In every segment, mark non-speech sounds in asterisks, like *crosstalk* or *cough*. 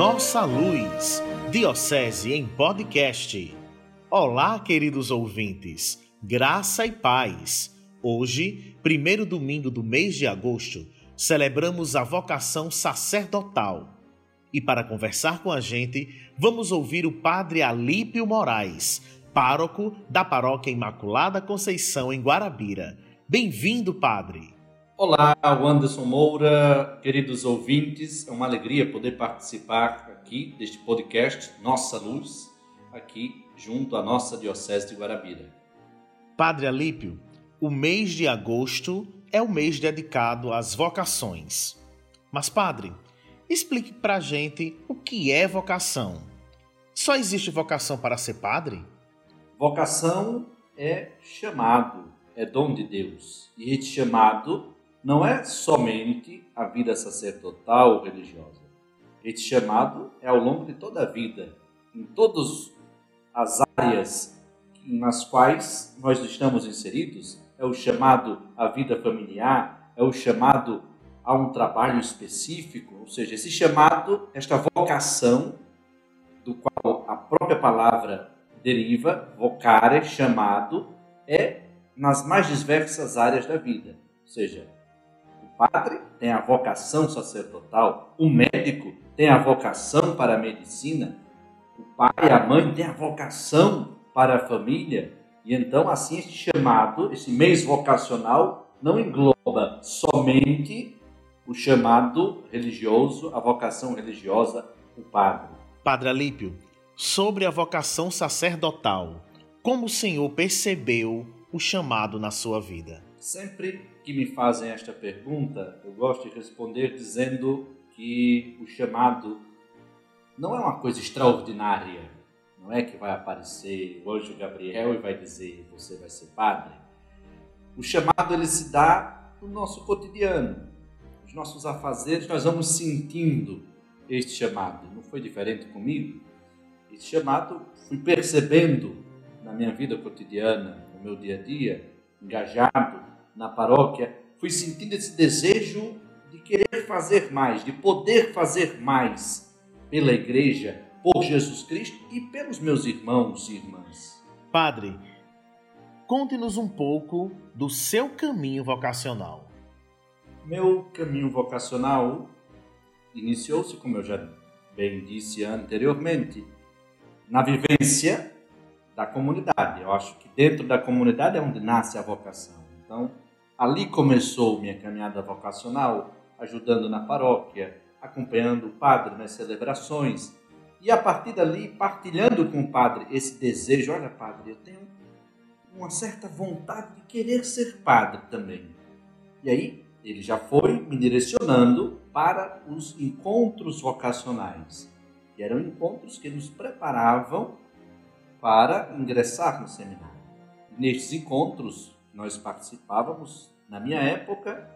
Nossa Luz, Diocese em Podcast. Olá, queridos ouvintes, graça e paz. Hoje, primeiro domingo do mês de agosto, celebramos a vocação sacerdotal. E para conversar com a gente, vamos ouvir o Padre Alípio Moraes, pároco da Paróquia Imaculada Conceição em Guarabira. Bem-vindo, Padre! Olá, Anderson Moura, queridos ouvintes, é uma alegria poder participar aqui deste podcast Nossa Luz, aqui junto à nossa Diocese de Guarabira. Padre Alípio, o mês de agosto é o mês dedicado às vocações. Mas, Padre, explique para a gente o que é vocação. Só existe vocação para ser padre? Vocação é chamado, é dom de Deus. E este chamado não é somente a vida sacerdotal ou religiosa. Este chamado é ao longo de toda a vida, em todas as áreas nas quais nós estamos inseridos. É o chamado à vida familiar, é o chamado a um trabalho específico, ou seja, esse chamado, esta vocação, do qual a própria palavra deriva, vocare, chamado, é nas mais diversas áreas da vida. Ou seja, padre tem a vocação sacerdotal, o médico tem a vocação para a medicina, o pai e a mãe têm a vocação para a família. E então, assim, este chamado, esse mês vocacional, não engloba somente o chamado religioso, a vocação religiosa, o padre. Padre Alípio, sobre a vocação sacerdotal, como o senhor percebeu o chamado na sua vida? Sempre que me fazem esta pergunta, eu gosto de responder dizendo que o chamado não é uma coisa extraordinária. Não é que vai aparecer o anjo Gabriel e vai dizer você vai ser padre. O chamado ele se dá no nosso cotidiano. Os nossos afazeres, nós vamos sentindo este chamado. Não foi diferente comigo. Este chamado fui percebendo na minha vida cotidiana, no meu dia a dia, engajado na paróquia, fui sentindo esse desejo de querer fazer mais, de poder fazer mais pela igreja, por Jesus Cristo e pelos meus irmãos e irmãs. Padre, conte-nos um pouco do seu caminho vocacional. Meu caminho vocacional iniciou-se, como eu já bem disse anteriormente, na vivência da comunidade. Eu acho que dentro da comunidade é onde nasce a vocação. Então, ali começou minha caminhada vocacional, ajudando na paróquia, acompanhando o padre nas celebrações. E a partir dali, partilhando com o padre esse desejo: olha, padre, eu tenho uma certa vontade de querer ser padre também. E aí, ele já foi me direcionando para os encontros vocacionais, que eram encontros que nos preparavam para ingressar no seminário. Nestes encontros, nós participávamos, na minha época,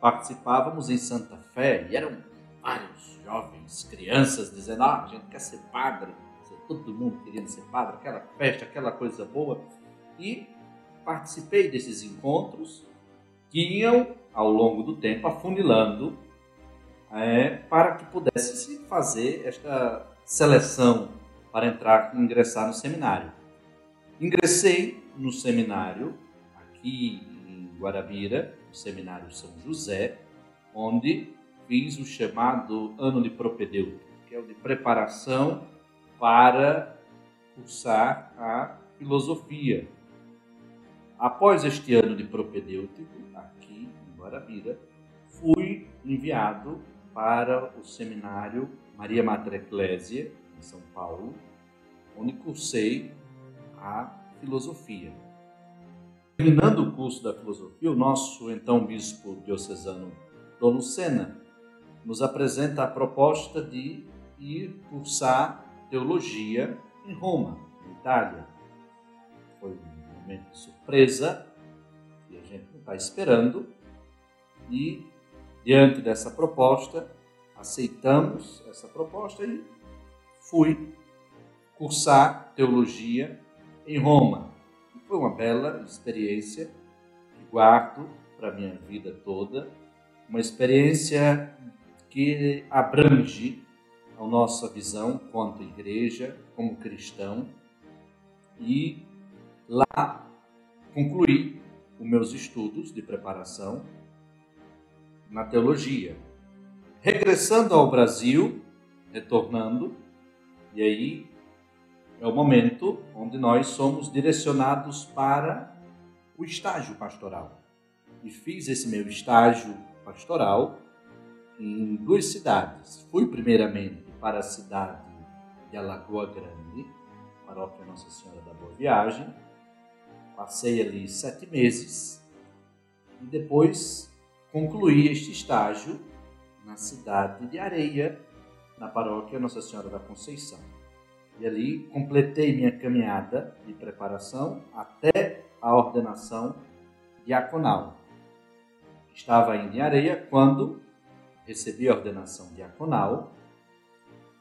participávamos em Santa Fé e eram vários jovens, crianças dizendo: ah, a gente quer ser padre, todo mundo querendo ser padre, aquela festa, aquela coisa boa. E participei desses encontros que iam, ao longo do tempo, afunilando é, para que pudesse se fazer esta seleção para entrar, ingressar no seminário. Ingressei no seminário aqui em Guarabira, no Seminário São José, onde fiz o chamado ano de propedêutico, que é o de preparação para cursar a filosofia. Após este ano de propedêutico, aqui em Guarabira, fui enviado para o seminário Maria Mater Ecclesia, em São Paulo, onde cursei a filosofia. Terminando o curso da filosofia, o nosso então bispo diocesano Dom Lucena nos apresenta a proposta de ir cursar teologia em Roma, na Itália. Foi um momento de surpresa que a gente não está esperando e diante dessa proposta aceitamos essa proposta e fui cursar teologia em Roma. Foi uma bela experiência que guardo para a minha vida toda, uma experiência que abrange a nossa visão quanto igreja, como cristão, e lá concluí os meus estudos de preparação na teologia. Regressando ao Brasil, retornando, e aí é o momento onde nós somos direcionados para o estágio pastoral. E fiz esse meu estágio pastoral em duas cidades. Fui primeiramente para a cidade de Alagoa Grande, paróquia Nossa Senhora da Boa Viagem. Passei ali sete meses e depois concluí este estágio na cidade de Areia, na paróquia Nossa Senhora da Conceição. E ali completei minha caminhada de preparação até a ordenação diaconal. Estava ainda em Areia quando recebi a ordenação diaconal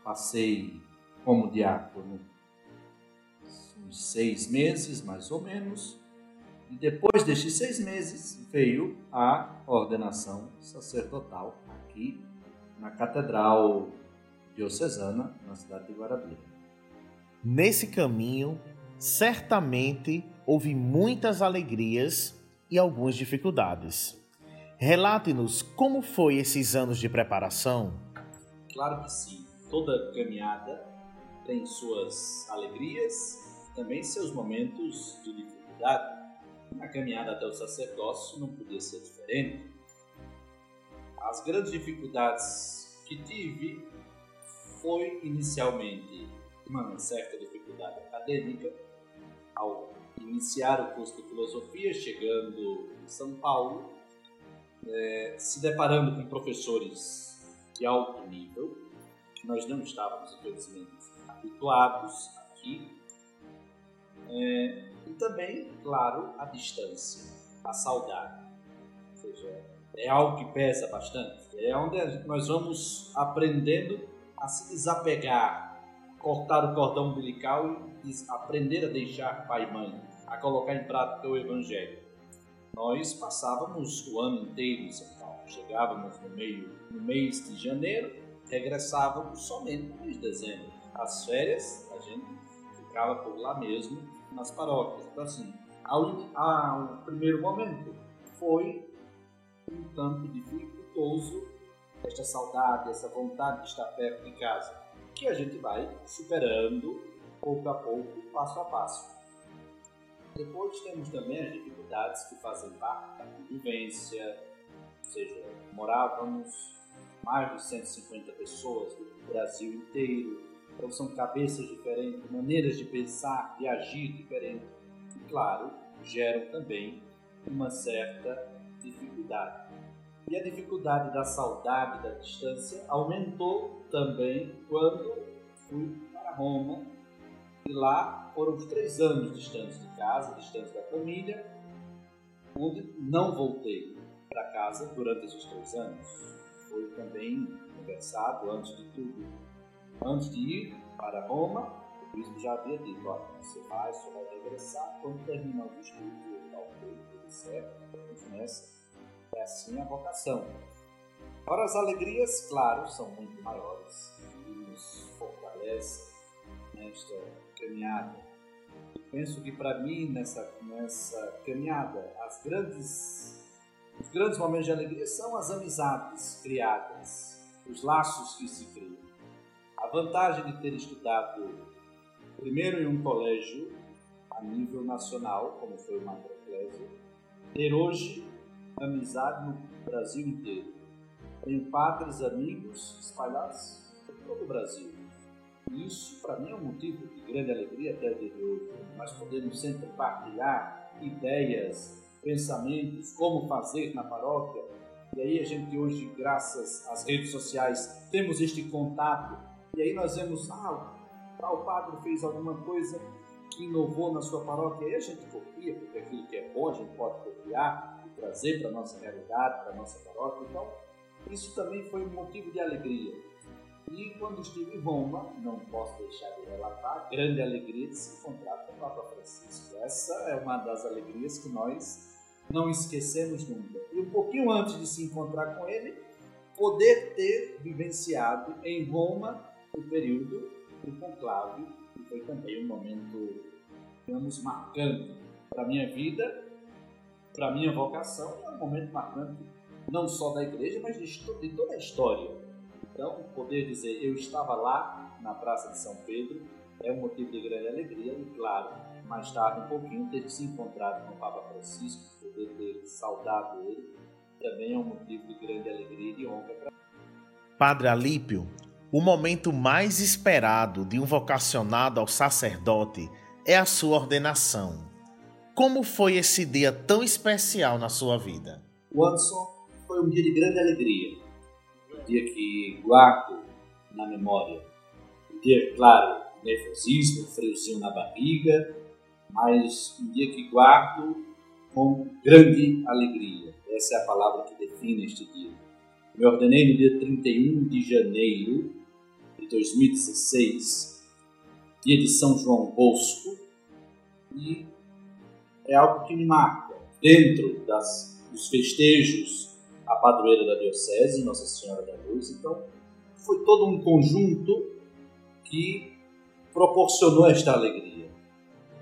Passei como diácono uns seis meses, mais ou menos, e depois destes seis meses veio a ordenação sacerdotal aqui na Catedral Diocesana, na cidade de Guarabira. Nesse caminho, certamente houve muitas alegrias e algumas dificuldades. Relate-nos como foi esses anos de preparação. Claro que sim toda caminhada tem suas alegrias, também seus momentos de dificuldade. A caminhada até o sacerdócio não podia ser diferente. As grandes dificuldades que tive foi inicialmente uma certa dificuldade acadêmica ao iniciar o curso de filosofia, chegando em São Paulo, é, se deparando com professores de alto nível, nós não estávamos, infelizmente, habituados aqui. É, e também, claro, a distância, a saudade. Ou seja, é algo que pesa bastante. É onde nós vamos aprendendo a se desapegar, cortar o cordão umbilical e aprender a deixar pai e mãe, a colocar em prática o Evangelho. Nós passávamos o ano inteiro em São Paulo. Chegávamos no meio no mês de janeiro regressávamos somente no mês de dezembro. As férias, a gente ficava por lá mesmo, nas paróquias. Então, assim, ao, ao primeiro momento foi um tanto dificultoso esta saudade, essa vontade de estar perto de casa, que a gente vai superando pouco a pouco, passo a passo. Depois temos também as dificuldades que fazem parte da convivência, ou seja, morávamos mais de 150 pessoas do Brasil inteiro. Então são cabeças diferentes, maneiras de pensar, de agir diferentes. E claro, geram também uma certa dificuldade. E a dificuldade da saudade, da distância, aumentou também quando fui para Roma. E lá foram os três anos distantes de casa, distantes da família, onde não voltei para casa durante esses três anos foi também conversado antes de tudo. Antes de ir para Roma, o bispo já havia dito: olha, você vai, você vai regressar quando terminar os estudos, tal coisa, estamos nessa. É assim a vocação. Agora, as alegrias, claro, são muito maiores e nos fortalecem nesta caminhada. Penso que para mim, nessa, nessa caminhada, as grandes os grandes momentos de alegria são as amizades criadas, os laços que se criam. A vantagem de ter estudado primeiro em um colégio a nível nacional, como foi o Macroclésio, ter hoje amizade no Brasil inteiro. Tenho padres, amigos espalhados por todo o Brasil. E isso, para mim, é um motivo de grande alegria até o dia de hoje. Nós podemos sempre partilhar ideias, pensamentos, como fazer na paróquia. E aí a gente hoje, graças às redes sociais, temos este contato. E aí nós vemos, ah, tal padre fez alguma coisa que inovou na sua paróquia. E a gente copia, porque aquilo que é bom a gente pode copiar e trazer para a nossa realidade, para a nossa paróquia. Então, isso também foi um motivo de alegria. E quando estive em Roma, não posso deixar de relatar grande alegria de se encontrar com o Papa Francisco. Essa é uma das alegrias que nós não esquecemos nunca. E um pouquinho antes de se encontrar com ele, poder ter vivenciado em Roma o período do conclave, que foi também um momento, digamos, marcante para a minha vida, para a minha vocação, é um momento marcante não só da igreja, mas de, de toda a história. Então, poder dizer eu estava lá na Praça de São Pedro é um motivo de grande alegria e, claro, mais tarde um pouquinho ter se encontrado com o Papa Francisco, poder ter saudado ele, também é um motivo de grande alegria e de honra para Padre Alípio, o momento mais esperado de um vocacionado ao sacerdote é a sua ordenação. Como foi esse dia tão especial na sua vida? Anderson foi um dia de grande alegria. Um dia que guardo na memória. Um dia, claro, nervosismo, friozinho na barriga, mas um dia que guardo com grande alegria. Essa é a palavra que define este dia. Me ordenei no dia 31 de janeiro de 2016, dia de São João Bosco, e é algo que me marca. Dentro das, dos festejos, a padroeira da Diocese, Nossa Senhora da Luz, então foi todo um conjunto que proporcionou esta alegria.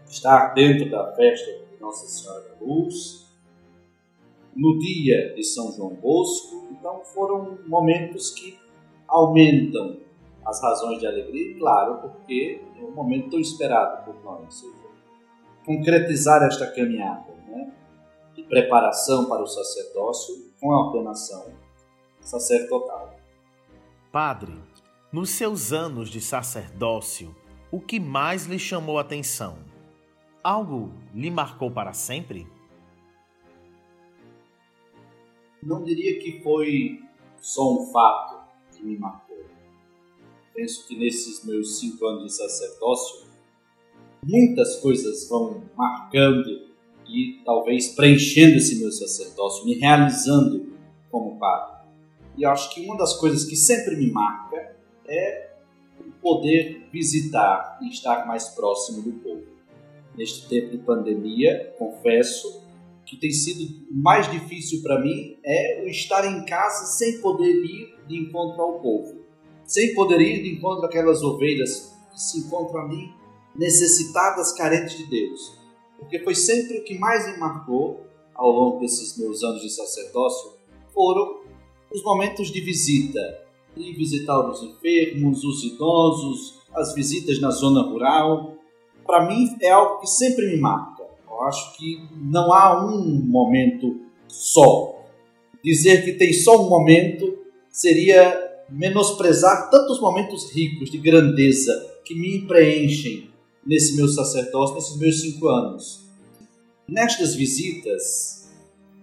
Estar dentro da festa de Nossa Senhora da Luz, no dia de São João Bosco, então foram momentos que aumentam as razões de alegria, claro, porque é um momento tão esperado por nós. Concretizar esta caminhada né, de preparação para o sacerdócio com a ordenação sacerdotal. Padre, nos seus anos de sacerdócio, o que mais lhe chamou a atenção? Algo lhe marcou para sempre? Não diria que foi só um fato que me marcou. Penso que nesses meus cinco anos de sacerdócio, muitas coisas vão marcando e talvez preenchendo esse meu sacerdócio, me realizando como padre. E acho que uma das coisas que sempre me marca é poder visitar e estar mais próximo do povo. Neste tempo de pandemia, confesso que tem sido mais difícil para mim é o estar em casa sem poder ir de encontro ao povo, sem poder ir de encontro àquelas ovelhas que se encontram ali necessitadas, carentes de Deus. Porque foi sempre o que mais me marcou ao longo desses meus anos de sacerdócio foram os momentos de visita, ir visitar os enfermos, os idosos, as visitas na zona rural. Para mim é algo que sempre me marca. Eu acho que não há um momento só. Dizer que tem só um momento seria menosprezar tantos momentos ricos de grandeza que me preenchem nesse meu sacerdócio, nesses meus cinco anos. Nestas visitas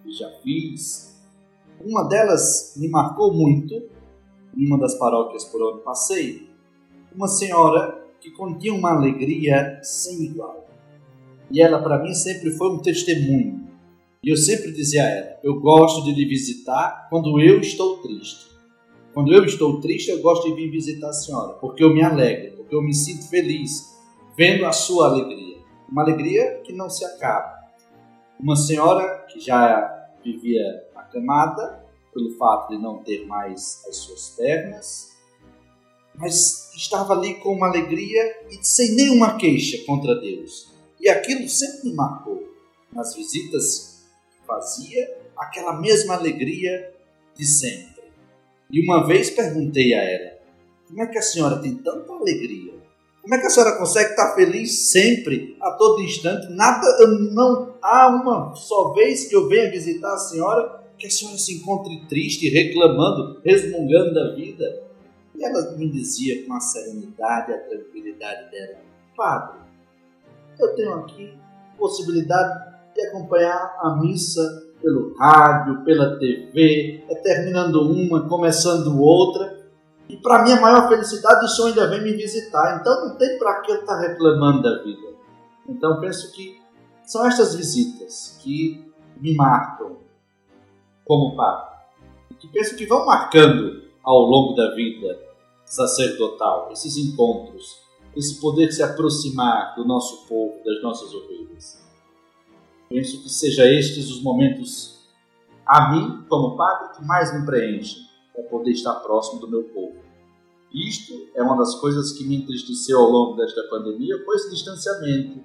que já fiz, uma delas me marcou muito em uma das paróquias por onde passei, uma senhora que continha uma alegria sem igual. E ela, para mim, sempre foi um testemunho. E eu sempre dizia a ela: eu gosto de lhe visitar quando eu estou triste. Quando eu estou triste, eu gosto de vir visitar a senhora, porque eu me alegro, porque eu me sinto feliz vendo a sua alegria. Uma alegria que não se acaba. Uma senhora que já vivia acamada, pelo fato de não ter mais as suas pernas, mas estava ali com uma alegria e sem nenhuma queixa contra Deus. E aquilo sempre me marcou. Nas visitas que fazia, aquela mesma alegria de sempre. E uma vez perguntei a ela: como é que a senhora tem tanta alegria? Como é que a senhora consegue estar feliz sempre, a todo instante? Nada, não há uma só vez que eu venha visitar a senhora que a senhora se encontre triste, reclamando, resmungando da vida. E ela me dizia com a serenidade e a tranquilidade dela: Padre, eu tenho aqui possibilidade de acompanhar a missa pelo rádio, pela TV, é terminando uma, começando outra. E para minha maior felicidade, o Senhor ainda vem me visitar. Então não tem para que eu estar tá reclamando da vida. Então penso que são estas visitas que me marcam, como padre, que penso que vão marcando ao longo da vida sacerdotal, esses encontros, esse poder se aproximar do nosso povo, das nossas ovelhas. Penso que seja estes os momentos, a mim, como padre, que mais me preenchem, para poder estar próximo do meu povo. Isto é uma das coisas que me entristeceu ao longo desta pandemia, foi esse distanciamento.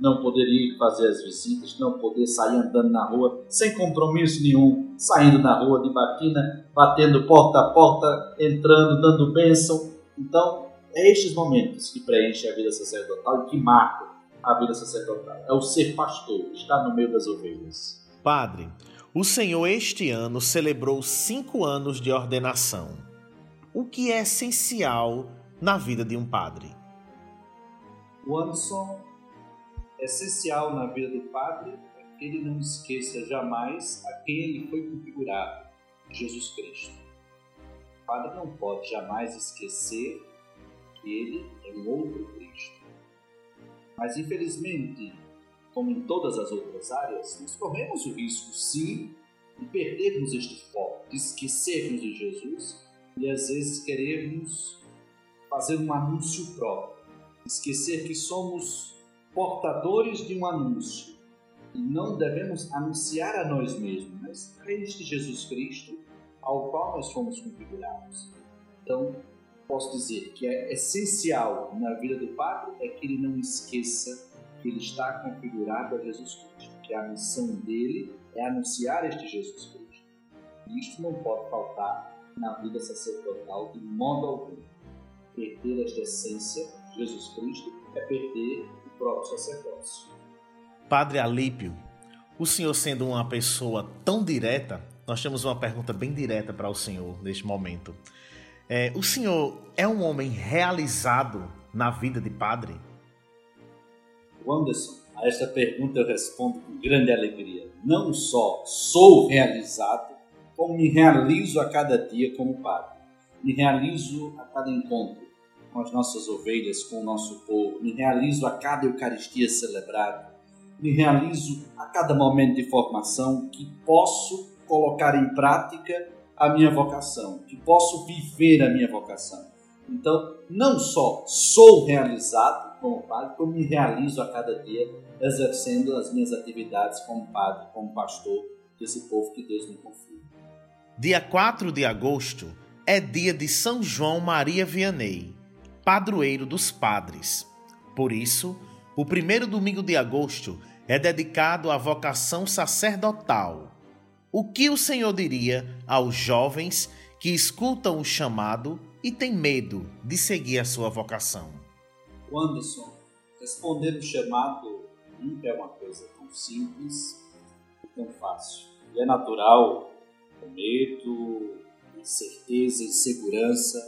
Não poder ir fazer as visitas, não poder sair andando na rua sem compromisso nenhum, saindo na rua de batina, batendo porta a porta, entrando, dando bênção. Então, é estes momentos que preenchem a vida sacerdotal e que marcam a vida sacerdotal. É o ser pastor, estar no meio das ovelhas. Padre, o Senhor este ano celebrou cinco anos de ordenação. O que é essencial na vida de um padre? O Anderson, essencial na vida do padre é que ele não esqueça jamais a quem ele foi configurado, Jesus Cristo. O padre não pode jamais esquecer que ele é um outro Cristo. Mas, infelizmente, como em todas as outras áreas, nós corremos o risco, sim, de perdermos este foco, de esquecermos de Jesus e às vezes querermos fazer um anúncio próprio, esquecer que somos portadores de um anúncio e não devemos anunciar a nós mesmos, mas a este Jesus Cristo ao qual nós fomos configurados. Então, posso dizer que é essencial na vida do padre é que ele não esqueça que ele está configurado a Jesus Cristo, que a missão dele é anunciar este Jesus Cristo. E isto não pode faltar na vida sacerdotal de modo algum. Perder esta essência, Jesus Cristo, é perder o próprio sacerdócio. Padre Alípio, o senhor sendo uma pessoa tão direta, nós temos uma pergunta bem direta para o senhor neste momento. É, o senhor é um homem realizado na vida de padre? Anderson, a esta pergunta eu respondo com grande alegria. Não só sou realizado, como me realizo a cada dia como padre. Me realizo a cada encontro com as nossas ovelhas, com o nosso povo. Me realizo a cada Eucaristia celebrada. Me realizo a cada momento de formação que posso colocar em prática a minha vocação, que posso viver a minha vocação. Então, não só sou realizado como padre, como me realizo a cada dia exercendo as minhas atividades como padre, como pastor desse povo que Deus me confia. Dia 4 de agosto é dia de São João Maria Vianney, padroeiro dos padres. Por isso, o primeiro domingo de agosto é dedicado à vocação sacerdotal o que o Senhor diria aos jovens que escutam o chamado e têm medo de seguir a sua vocação? Anderson, responder o chamado nunca é uma coisa tão simples tão fácil. E é natural o medo, incerteza, insegurança.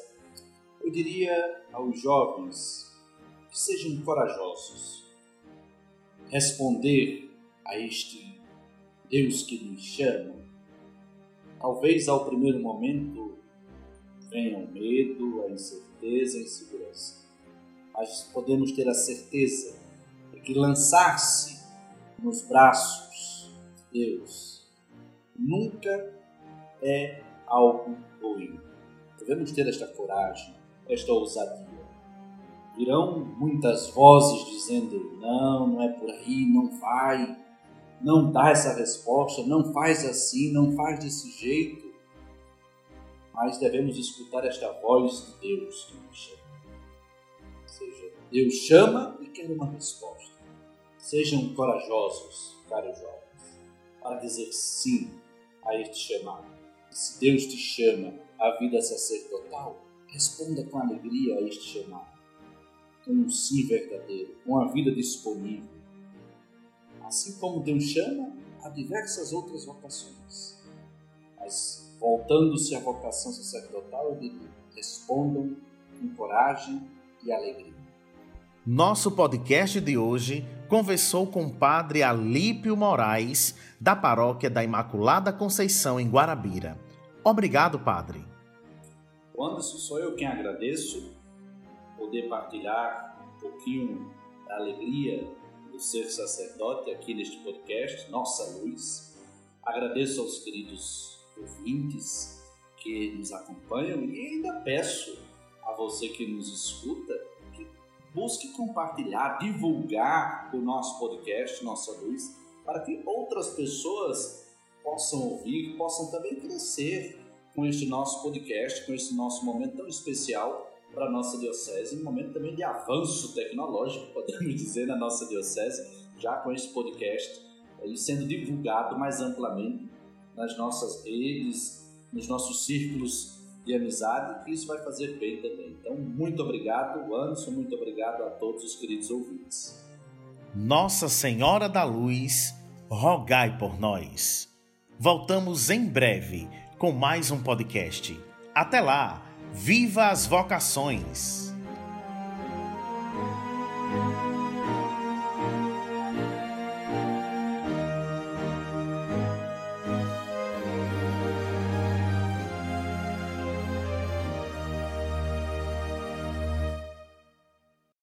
Eu diria aos jovens que sejam corajosos. Responder a este Deus que nos chama. Talvez ao primeiro momento venha o medo, a incerteza, a insegurança. Mas podemos ter a certeza de que lançar-se nos braços de Deus nunca é algo ruim. Devemos ter esta coragem, esta ousadia. Virão muitas vozes dizendo: não, não é por aí, não vai, não dá essa resposta, não faz assim, não faz desse jeito. Mas devemos escutar esta voz de Deus que nos chama. Seja, Deus chama e quer uma resposta. Sejam corajosos, caros jovens, para dizer sim a este chamado. Se Deus te chama à vida sacerdotal, responda com alegria a este chamado. Com um sim verdadeiro, com a vida disponível assim como Deus chama a diversas outras vocações. Mas, voltando-se à vocação sacerdotal, eu diria: respondam com coragem e alegria. Nosso podcast de hoje conversou com o padre Alípio Moraes, da paróquia da Imaculada Conceição, em Guarabira. Obrigado, padre. Anderson, sou eu quem agradeço poder partilhar um pouquinho da alegria do ser sacerdote aqui neste podcast, Nossa Luz. Agradeço aos queridos ouvintes que nos acompanham e ainda peço a você que nos escuta que busque compartilhar, divulgar o nosso podcast, Nossa Luz, para que outras pessoas possam ouvir, possam também crescer com este nosso podcast, com este nosso momento tão especial para a nossa diocese, um momento também de avanço tecnológico, podemos *laughs* dizer, na nossa diocese, já com esse podcast sendo divulgado mais amplamente nas nossas redes, nos nossos círculos de amizade, que isso vai fazer bem também. Então, muito obrigado, Anderson, muito obrigado a todos os queridos ouvintes. Nossa Senhora da Luz, rogai por nós. Voltamos em breve com mais um podcast. Até lá, viva as vocações!